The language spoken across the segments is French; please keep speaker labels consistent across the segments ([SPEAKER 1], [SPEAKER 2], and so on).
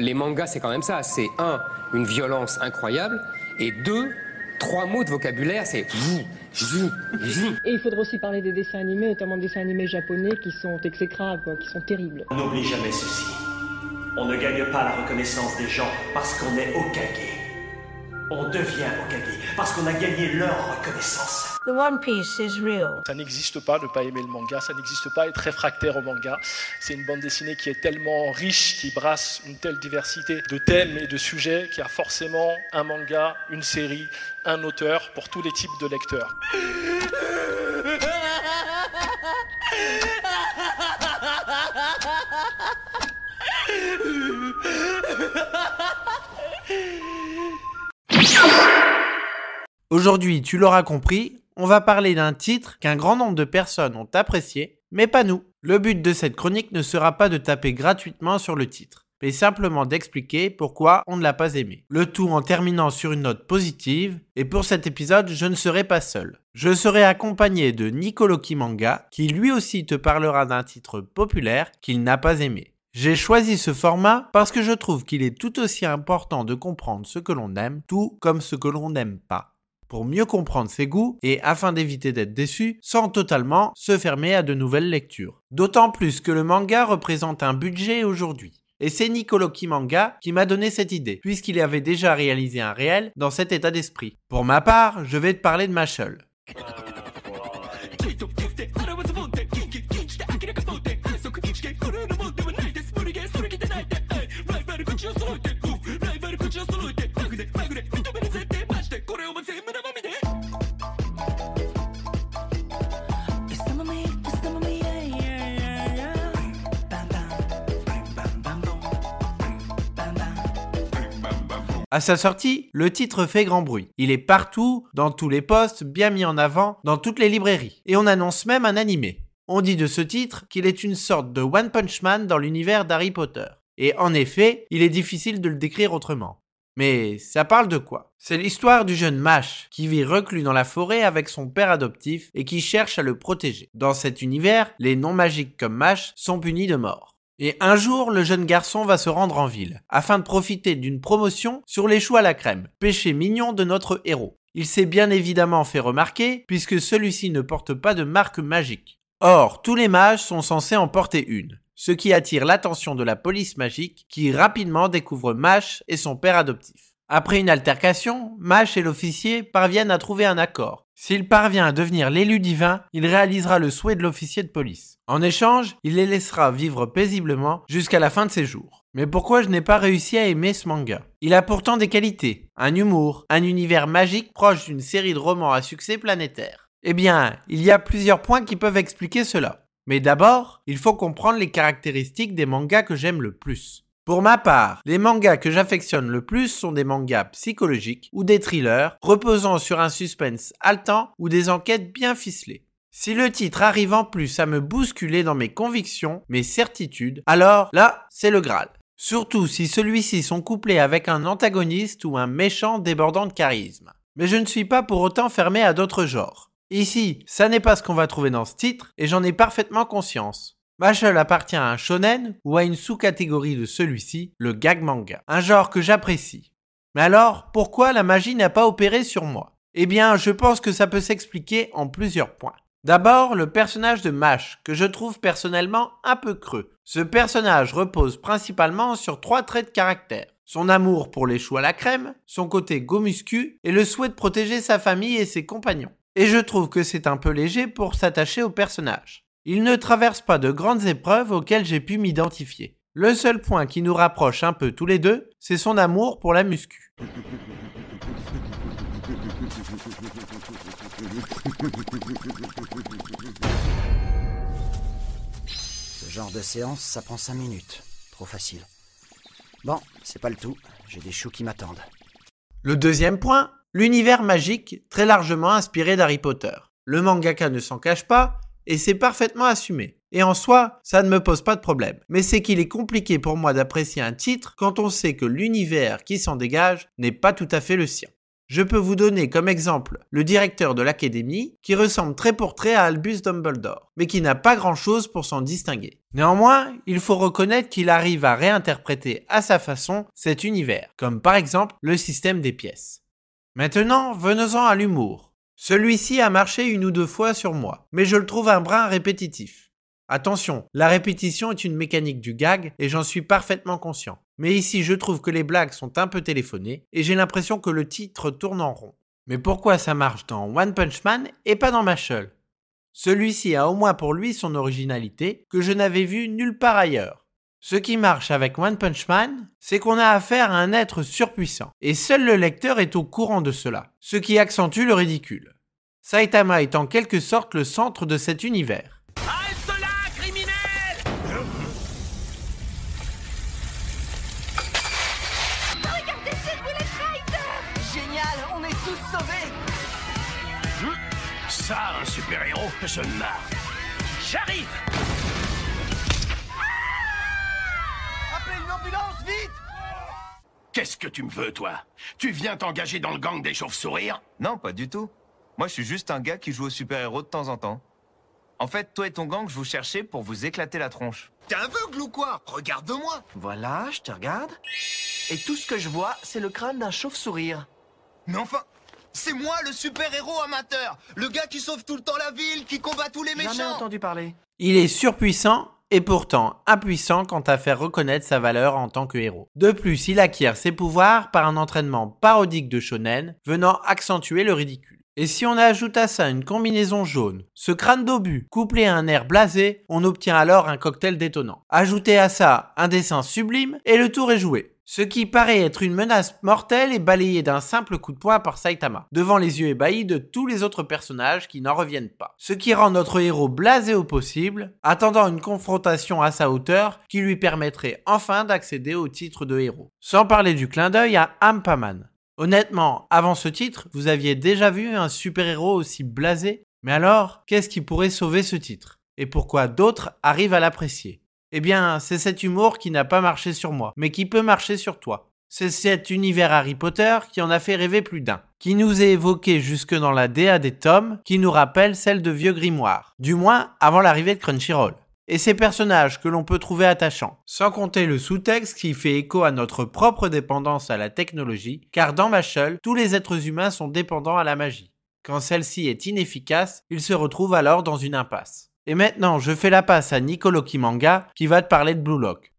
[SPEAKER 1] les mangas, c'est quand même ça. C'est un, une violence incroyable, et deux, trois mots de vocabulaire, c'est
[SPEAKER 2] Et il faudra aussi parler des dessins animés, notamment des dessins animés japonais qui sont exécrables, quoi, qui sont terribles.
[SPEAKER 3] On n'oublie jamais ceci. On ne gagne pas la reconnaissance des gens parce qu'on est Okage. On devient Okage parce qu'on a gagné leur reconnaissance.
[SPEAKER 4] The One Piece is real.
[SPEAKER 5] Ça n'existe pas de pas aimer le manga, ça n'existe pas être réfractaire au manga. C'est une bande dessinée qui est tellement riche, qui brasse une telle diversité de thèmes et de sujets qu'il y a forcément un manga, une série, un auteur pour tous les types de lecteurs.
[SPEAKER 6] Aujourd'hui, tu l'auras compris, on va parler d'un titre qu'un grand nombre de personnes ont apprécié, mais pas nous. Le but de cette chronique ne sera pas de taper gratuitement sur le titre, mais simplement d'expliquer pourquoi on ne l'a pas aimé. Le tout en terminant sur une note positive, et pour cet épisode, je ne serai pas seul. Je serai accompagné de Nicolo Kimanga, qui lui aussi te parlera d'un titre populaire qu'il n'a pas aimé. J'ai choisi ce format parce que je trouve qu'il est tout aussi important de comprendre ce que l'on aime, tout comme ce que l'on n'aime pas pour mieux comprendre ses goûts et afin d'éviter d'être déçu sans totalement se fermer à de nouvelles lectures. D'autant plus que le manga représente un budget aujourd'hui. Et c'est Nicolo Kimanga qui m'a donné cette idée, puisqu'il avait déjà réalisé un réel dans cet état d'esprit. Pour ma part, je vais te parler de Mashal. À sa sortie, le titre fait grand bruit. Il est partout, dans tous les postes, bien mis en avant, dans toutes les librairies. Et on annonce même un animé. On dit de ce titre qu'il est une sorte de One Punch Man dans l'univers d'Harry Potter. Et en effet, il est difficile de le décrire autrement. Mais ça parle de quoi? C'est l'histoire du jeune Mash qui vit reclus dans la forêt avec son père adoptif et qui cherche à le protéger. Dans cet univers, les non magiques comme Mash sont punis de mort. Et un jour, le jeune garçon va se rendre en ville, afin de profiter d'une promotion sur les choux à la crème, péché mignon de notre héros. Il s'est bien évidemment fait remarquer, puisque celui-ci ne porte pas de marque magique. Or, tous les mages sont censés en porter une, ce qui attire l'attention de la police magique, qui rapidement découvre Mash et son père adoptif. Après une altercation, Mash et l'officier parviennent à trouver un accord, s'il parvient à devenir l'élu divin, il réalisera le souhait de l'officier de police. En échange, il les laissera vivre paisiblement jusqu'à la fin de ses jours. Mais pourquoi je n'ai pas réussi à aimer ce manga? Il a pourtant des qualités, un humour, un univers magique proche d'une série de romans à succès planétaire. Eh bien, il y a plusieurs points qui peuvent expliquer cela. Mais d'abord, il faut comprendre les caractéristiques des mangas que j'aime le plus. Pour ma part, les mangas que j'affectionne le plus sont des mangas psychologiques ou des thrillers reposant sur un suspense haletant ou des enquêtes bien ficelées. Si le titre arrive en plus à me bousculer dans mes convictions, mes certitudes, alors là, c'est le Graal. Surtout si celui-ci sont couplés avec un antagoniste ou un méchant débordant de charisme. Mais je ne suis pas pour autant fermé à d'autres genres. Ici, ça n'est pas ce qu'on va trouver dans ce titre, et j'en ai parfaitement conscience. Mashal appartient à un shonen ou à une sous-catégorie de celui-ci, le gag manga, un genre que j'apprécie. Mais alors, pourquoi la magie n'a pas opéré sur moi? Eh bien, je pense que ça peut s'expliquer en plusieurs points. D'abord, le personnage de Mash, que je trouve personnellement un peu creux. Ce personnage repose principalement sur trois traits de caractère. Son amour pour les choux à la crème, son côté gomuscu et le souhait de protéger sa famille et ses compagnons. Et je trouve que c'est un peu léger pour s'attacher au personnage. Il ne traverse pas de grandes épreuves auxquelles j'ai pu m'identifier. Le seul point qui nous rapproche un peu tous les deux, c'est son amour pour la muscu.
[SPEAKER 7] Ce genre de séance, ça prend 5 minutes. Trop facile. Bon, c'est pas le tout. J'ai des choux qui m'attendent.
[SPEAKER 6] Le deuxième point, l'univers magique très largement inspiré d'Harry Potter. Le mangaka ne s'en cache pas, et c'est parfaitement assumé. Et en soi, ça ne me pose pas de problème. Mais c'est qu'il est compliqué pour moi d'apprécier un titre quand on sait que l'univers qui s'en dégage n'est pas tout à fait le sien. Je peux vous donner comme exemple le directeur de l'académie qui ressemble très pour trait à Albus Dumbledore, mais qui n'a pas grand chose pour s'en distinguer. Néanmoins, il faut reconnaître qu'il arrive à réinterpréter à sa façon cet univers, comme par exemple le système des pièces. Maintenant, venons-en à l'humour. Celui-ci a marché une ou deux fois sur moi, mais je le trouve un brin répétitif. Attention, la répétition est une mécanique du gag et j'en suis parfaitement conscient. Mais ici, je trouve que les blagues sont un peu téléphonées et j'ai l'impression que le titre tourne en rond. Mais pourquoi ça marche dans One Punch Man et pas dans Mashal Celui-ci a au moins pour lui son originalité que je n'avais vue nulle part ailleurs. Ce qui marche avec One Punch Man, c'est qu'on a affaire à un être surpuissant, et seul le lecteur est au courant de cela, ce qui accentue le ridicule. Saitama est en quelque sorte le centre de cet univers.
[SPEAKER 8] ça, un super-héros Je marre. J'arrive
[SPEAKER 9] Appelez une ambulance, vite
[SPEAKER 8] Qu'est-ce que tu me veux, toi? Tu viens t'engager dans le gang des chauves-sourires
[SPEAKER 10] Non, pas du tout. Moi, je suis juste un gars qui joue au super-héros de temps en temps. En fait, toi et ton gang, je vous cherchais pour vous éclater la tronche.
[SPEAKER 9] T'es aveugle ou quoi? Regarde-moi
[SPEAKER 7] Voilà, je te regarde. Et tout ce que je vois, c'est le crâne d'un chauve-sourire.
[SPEAKER 9] Mais enfin, c'est moi le super-héros amateur Le gars qui sauve tout le temps la ville, qui combat tous les méchants
[SPEAKER 7] Jamais entendu parler.
[SPEAKER 6] Il est surpuissant et pourtant impuissant quant à faire reconnaître sa valeur en tant que héros. De plus, il acquiert ses pouvoirs par un entraînement parodique de shonen venant accentuer le ridicule. Et si on ajoute à ça une combinaison jaune, ce crâne d'obus couplé à un air blasé, on obtient alors un cocktail détonnant. Ajoutez à ça un dessin sublime et le tour est joué. Ce qui paraît être une menace mortelle est balayé d'un simple coup de poing par Saitama, devant les yeux ébahis de tous les autres personnages qui n'en reviennent pas. Ce qui rend notre héros blasé au possible, attendant une confrontation à sa hauteur qui lui permettrait enfin d'accéder au titre de héros. Sans parler du clin d'œil à Ampaman. Honnêtement, avant ce titre, vous aviez déjà vu un super-héros aussi blasé Mais alors, qu'est-ce qui pourrait sauver ce titre? Et pourquoi d'autres arrivent à l'apprécier? Eh bien, c'est cet humour qui n'a pas marché sur moi, mais qui peut marcher sur toi. C'est cet univers Harry Potter qui en a fait rêver plus d'un, qui nous est évoqué jusque dans la DA des tomes, qui nous rappelle celle de Vieux Grimoire, du moins avant l'arrivée de Crunchyroll. Et ces personnages que l'on peut trouver attachants, sans compter le sous-texte qui fait écho à notre propre dépendance à la technologie, car dans Machel, tous les êtres humains sont dépendants à la magie. Quand celle-ci est inefficace, ils se retrouvent alors dans une impasse. Et maintenant, je fais la passe à Nicolo Kimanga qui va te parler de Blue Lock.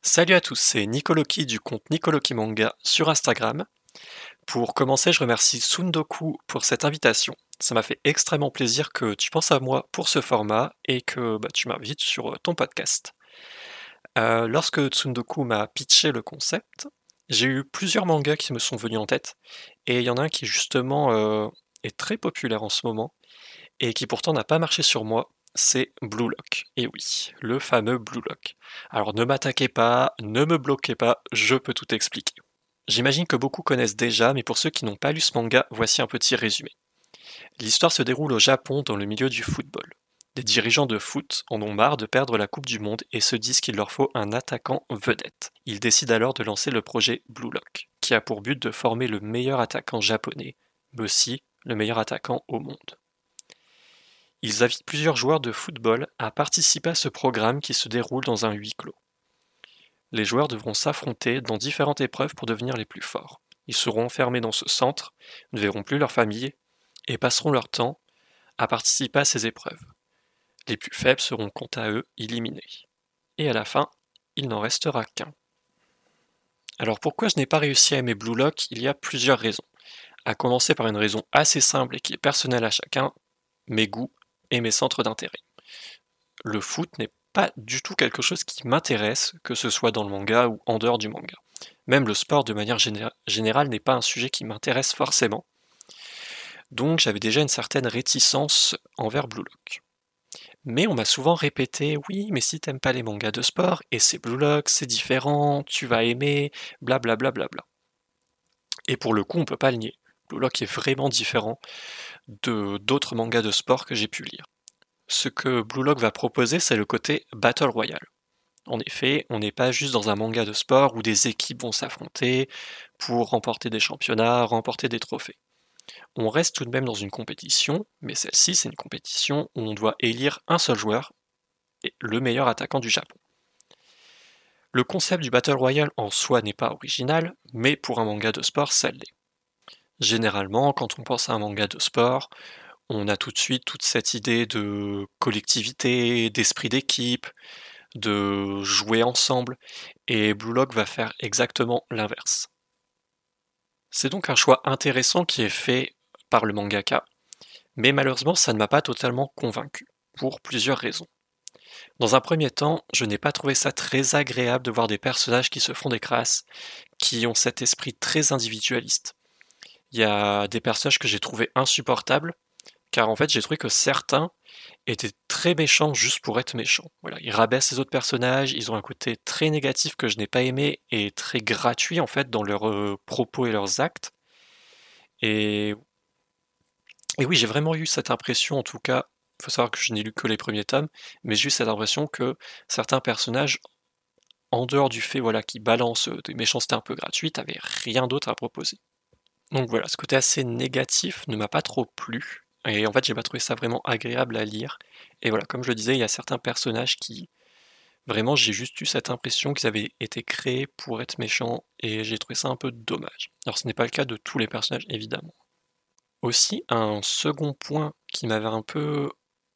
[SPEAKER 11] Salut à tous, c'est Nicoloki du compte Nicoloki Manga sur Instagram. Pour commencer, je remercie Sundoku pour cette invitation. Ça m'a fait extrêmement plaisir que tu penses à moi pour ce format et que bah, tu m'invites sur ton podcast. Euh, lorsque Tsundoku m'a pitché le concept, j'ai eu plusieurs mangas qui me sont venus en tête, et il y en a un qui justement euh, est très populaire en ce moment, et qui pourtant n'a pas marché sur moi, c'est Blue Lock. Et oui, le fameux Blue Lock. Alors ne m'attaquez pas, ne me bloquez pas, je peux tout expliquer. J'imagine que beaucoup connaissent déjà, mais pour ceux qui n'ont pas lu ce manga, voici un petit résumé. L'histoire se déroule au Japon dans le milieu du football. Des dirigeants de foot en ont marre de perdre la Coupe du Monde et se disent qu'il leur faut un attaquant vedette. Ils décident alors de lancer le projet Blue Lock, qui a pour but de former le meilleur attaquant japonais, mais aussi le meilleur attaquant au monde. Ils invitent plusieurs joueurs de football à participer à ce programme qui se déroule dans un huis clos. Les joueurs devront s'affronter dans différentes épreuves pour devenir les plus forts. Ils seront enfermés dans ce centre, ne verront plus leur famille et passeront leur temps à participer à ces épreuves. Les plus faibles seront quant à eux éliminés. Et à la fin, il n'en restera qu'un. Alors pourquoi je n'ai pas réussi à aimer Blue Lock? Il y a plusieurs raisons. À commencer par une raison assez simple et qui est personnelle à chacun, mes goûts et mes centres d'intérêt. Le foot n'est pas du tout quelque chose qui m'intéresse, que ce soit dans le manga ou en dehors du manga. Même le sport de manière générale n'est pas un sujet qui m'intéresse forcément. Donc j'avais déjà une certaine réticence envers Blue Lock. Mais on m'a souvent répété oui, mais si t'aimes pas les mangas de sport, et c'est Blue Lock, c'est différent, tu vas aimer, blablabla. Bla bla bla. Et pour le coup, on peut pas le nier. Blue Lock est vraiment différent de d'autres mangas de sport que j'ai pu lire. Ce que Blue Lock va proposer, c'est le côté Battle Royale. En effet, on n'est pas juste dans un manga de sport où des équipes vont s'affronter pour remporter des championnats, remporter des trophées. On reste tout de même dans une compétition, mais celle-ci, c'est une compétition où on doit élire un seul joueur, le meilleur attaquant du Japon. Le concept du Battle Royale en soi n'est pas original, mais pour un manga de sport, ça l'est. Généralement, quand on pense à un manga de sport, on a tout de suite toute cette idée de collectivité, d'esprit d'équipe, de jouer ensemble, et Blue Lock va faire exactement l'inverse. C'est donc un choix intéressant qui est fait par le mangaka, mais malheureusement ça ne m'a pas totalement convaincu, pour plusieurs raisons. Dans un premier temps, je n'ai pas trouvé ça très agréable de voir des personnages qui se font des crasses, qui ont cet esprit très individualiste. Il y a des personnages que j'ai trouvé insupportables, car en fait j'ai trouvé que certains étaient très méchants juste pour être méchants. Voilà, ils rabaissent les autres personnages, ils ont un côté très négatif que je n'ai pas aimé et très gratuit en fait dans leurs euh, propos et leurs actes. Et, et oui, j'ai vraiment eu cette impression, en tout cas, il faut savoir que je n'ai lu que les premiers tomes, mais j'ai eu cette impression que certains personnages, en dehors du fait voilà, qu'ils balancent des méchancetés un peu gratuites, n'avaient rien d'autre à proposer. Donc voilà, ce côté assez négatif ne m'a pas trop plu. Et en fait, j'ai pas trouvé ça vraiment agréable à lire. Et voilà, comme je le disais, il y a certains personnages qui. Vraiment, j'ai juste eu cette impression qu'ils avaient été créés pour être méchants, et j'ai trouvé ça un peu dommage. Alors, ce n'est pas le cas de tous les personnages, évidemment. Aussi, un second point qui m'avait un peu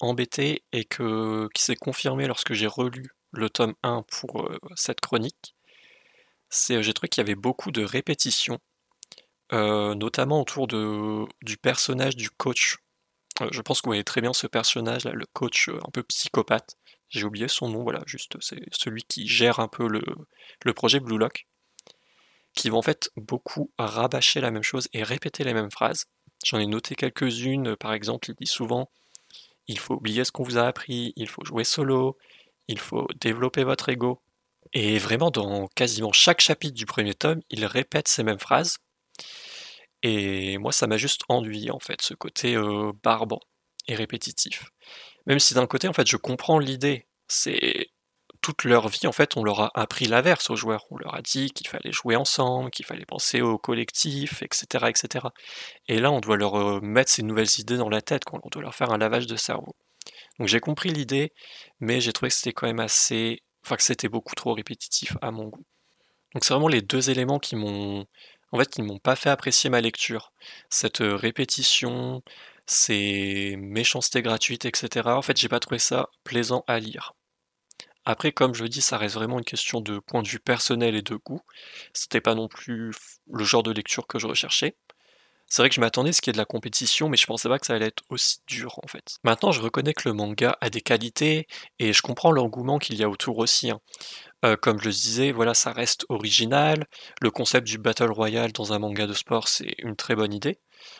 [SPEAKER 11] embêté et que, qui s'est confirmé lorsque j'ai relu le tome 1 pour euh, cette chronique, c'est j'ai trouvé qu'il y avait beaucoup de répétitions, euh, notamment autour de, du personnage du coach euh, je pense que vous voyez très bien ce personnage-là, le coach un peu psychopathe. J'ai oublié son nom, voilà, juste c'est celui qui gère un peu le, le projet Blue Lock, qui va en fait beaucoup rabâcher la même chose et répéter les mêmes phrases. J'en ai noté quelques-unes, par exemple, il dit souvent il faut oublier ce qu'on vous a appris, il faut jouer solo, il faut développer votre ego. Et vraiment, dans quasiment chaque chapitre du premier tome, il répète ces mêmes phrases. Et moi, ça m'a juste ennuyé, en fait, ce côté euh, barbant et répétitif. Même si d'un côté, en fait, je comprends l'idée. C'est toute leur vie, en fait, on leur a appris l'inverse aux joueurs. On leur a dit qu'il fallait jouer ensemble, qu'il fallait penser au collectif, etc., etc. Et là, on doit leur euh, mettre ces nouvelles idées dans la tête, on doit leur faire un lavage de cerveau. Donc j'ai compris l'idée, mais j'ai trouvé que c'était quand même assez... Enfin, que c'était beaucoup trop répétitif à mon goût. Donc c'est vraiment les deux éléments qui m'ont en fait, qui m'ont pas fait apprécier ma lecture. Cette euh, répétition, ces méchancetés gratuites, etc. En fait, j'ai pas trouvé ça plaisant à lire. Après, comme je dis, ça reste vraiment une question de point de vue personnel et de goût. C'était pas non plus le genre de lecture que je recherchais. C'est vrai que je m'attendais à ce qu'il y ait de la compétition, mais je pensais pas que ça allait être aussi dur en fait. Maintenant, je reconnais que le manga a des qualités et je comprends l'engouement qu'il y a autour aussi. Hein. Euh, comme je le disais, voilà, ça reste original. Le concept du Battle Royale dans un manga de sport, c'est une très bonne idée.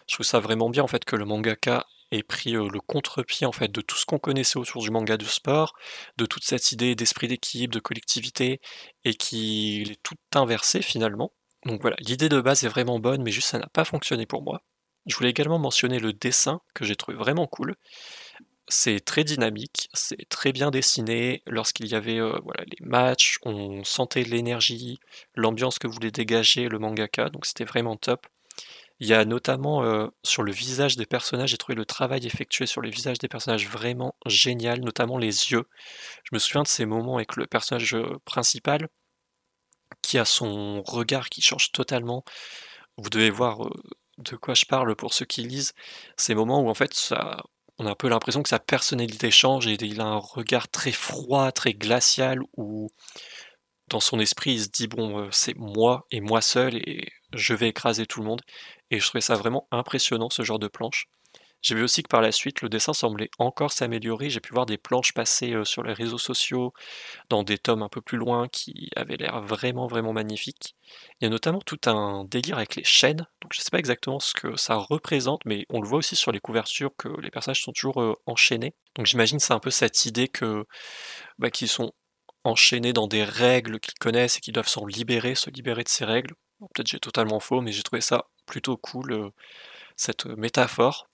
[SPEAKER 11] Je trouve ça vraiment bien en fait que le mangaka ait pris le contre-pied en fait de tout ce qu'on connaissait autour du manga de sport, de toute cette idée d'esprit d'équipe, de collectivité, et qu'il est tout inversé finalement. Donc voilà, l'idée de base est vraiment bonne, mais juste ça n'a pas fonctionné pour moi. Je voulais également mentionner le dessin, que j'ai trouvé vraiment cool. C'est très dynamique, c'est très bien dessiné. Lorsqu'il y avait voilà, les matchs, on sentait l'énergie, l'ambiance que voulait dégager le mangaka, donc c'était vraiment top. Il y a notamment sur le visage des personnages, j'ai trouvé le travail effectué sur le visage des personnages vraiment génial, notamment les yeux. Je me souviens de ces moments avec le personnage principal, qui a son regard qui change totalement. Vous devez voir de quoi je parle pour ceux qui lisent. Ces moments où en fait on a un peu l'impression que sa personnalité change et il a un regard très froid, très glacial où dans son esprit il se dit bon c'est moi et moi seul et je vais écraser tout le monde. Et je trouvais ça vraiment impressionnant ce genre de planche. J'ai vu aussi que par la suite, le dessin semblait encore s'améliorer. J'ai pu voir des planches passer euh, sur les réseaux sociaux, dans des tomes un peu plus loin, qui avaient l'air vraiment, vraiment magnifiques. Il y a notamment tout un délire avec les chaînes. Donc je ne sais pas exactement ce que ça représente, mais on le voit aussi sur les couvertures que les personnages sont toujours euh, enchaînés. Donc j'imagine c'est un peu cette idée que bah, qu'ils sont enchaînés dans des règles qu'ils connaissent et qu'ils doivent s'en libérer, se libérer de ces règles. Peut-être j'ai totalement faux, mais j'ai trouvé ça plutôt cool euh, cette métaphore.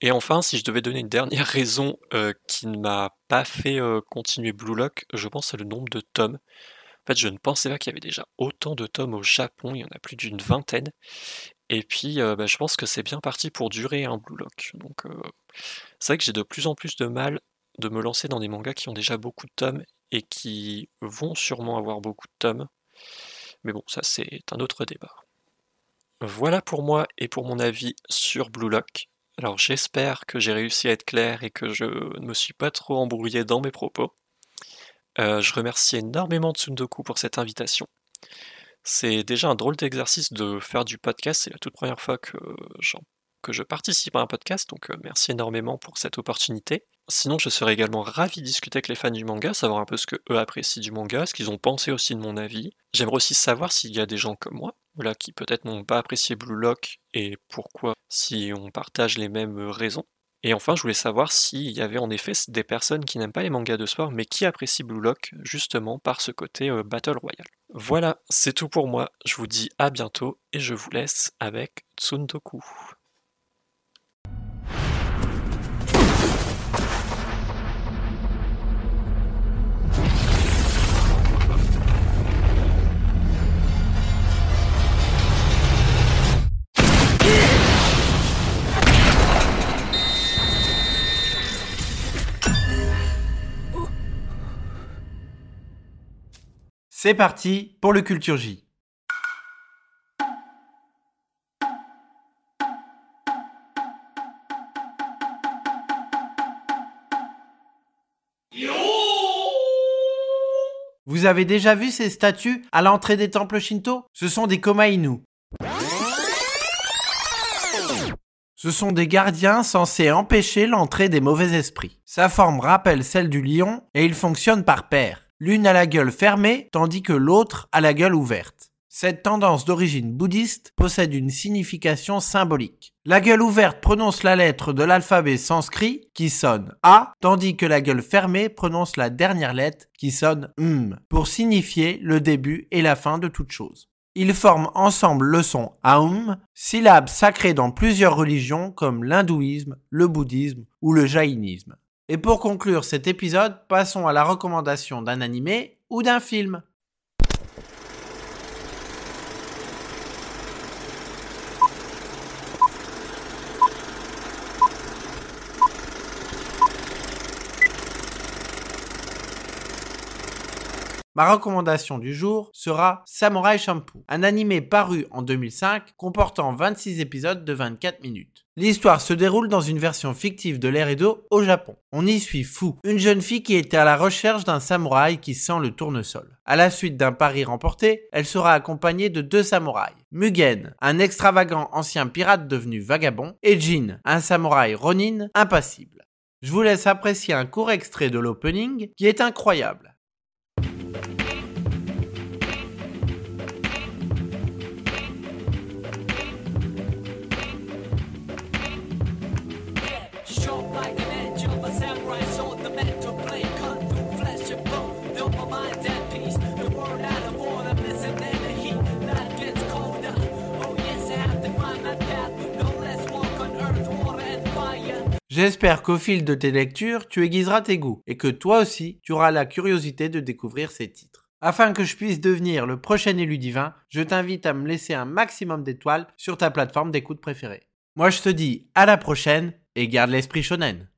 [SPEAKER 11] Et enfin, si je devais donner une dernière raison euh, qui ne m'a pas fait euh, continuer Blue Lock, je pense c'est le nombre de tomes. En fait, je ne pensais pas qu'il y avait déjà autant de tomes au Japon, il y en a plus d'une vingtaine. Et puis, bah, je pense que c'est bien parti pour durer un Blue Lock. Donc, c'est vrai que j'ai de plus en plus de mal de me lancer dans des mangas qui ont déjà beaucoup de tomes et qui vont sûrement avoir beaucoup de tomes. Mais bon, ça c'est un autre débat. Voilà pour moi et pour mon avis sur Blue Lock. Alors j'espère que j'ai réussi à être clair et que je ne me suis pas trop embrouillé dans mes propos. Euh, je remercie énormément Tsundoku pour cette invitation. C'est déjà un drôle d'exercice de faire du podcast, c'est la toute première fois que, je participe à un podcast, donc euh, merci énormément pour cette opportunité. Sinon, je serais également ravi de discuter avec les fans du manga, savoir un peu ce que eux apprécient du manga, ce qu'ils ont pensé aussi de mon avis. J'aimerais aussi savoir s'il y a des gens comme moi, voilà, qui peut-être n'ont pas apprécié Blue Lock et pourquoi, si on partage les mêmes raisons. Et enfin, je voulais savoir s'il y avait en effet des personnes qui n'aiment pas les mangas de sport, mais qui apprécient Blue Lock justement par ce côté euh, Battle Royale. Voilà, c'est tout pour moi. Je vous dis à bientôt et je vous laisse avec Tsundoku.
[SPEAKER 6] C'est parti pour le Culture J. Vous avez déjà vu ces statues à l'entrée des temples shinto? Ce sont des Komainu. Ce sont des gardiens censés empêcher l'entrée des mauvais esprits. Sa forme rappelle celle du lion et ils fonctionnent par paire l'une a la gueule fermée tandis que l'autre a la gueule ouverte. Cette tendance d'origine bouddhiste possède une signification symbolique. La gueule ouverte prononce la lettre de l'alphabet sanskrit qui sonne A, tandis que la gueule fermée prononce la dernière lettre qui sonne M, pour signifier le début et la fin de toute chose. Ils forment ensemble le son Aum, syllabe sacrée dans plusieurs religions comme l'hindouisme, le bouddhisme ou le jaïnisme. Et pour conclure cet épisode, passons à la recommandation d'un animé ou d'un film. Ma recommandation du jour sera Samurai Shampoo, un animé paru en 2005 comportant 26 épisodes de 24 minutes. L'histoire se déroule dans une version fictive de et d'eau au Japon. On y suit Fu, une jeune fille qui était à la recherche d'un samouraï qui sent le tournesol. À la suite d'un pari remporté, elle sera accompagnée de deux samouraïs. Mugen, un extravagant ancien pirate devenu vagabond, et Jin, un samouraï ronin impassible. Je vous laisse apprécier un court extrait de l'opening qui est incroyable. J'espère qu'au fil de tes lectures, tu aiguiseras tes goûts et que toi aussi, tu auras la curiosité de découvrir ces titres. Afin que je puisse devenir le prochain élu divin, je t'invite à me laisser un maximum d'étoiles sur ta plateforme d'écoute préférée. Moi je te dis à la prochaine et garde l'esprit shonen.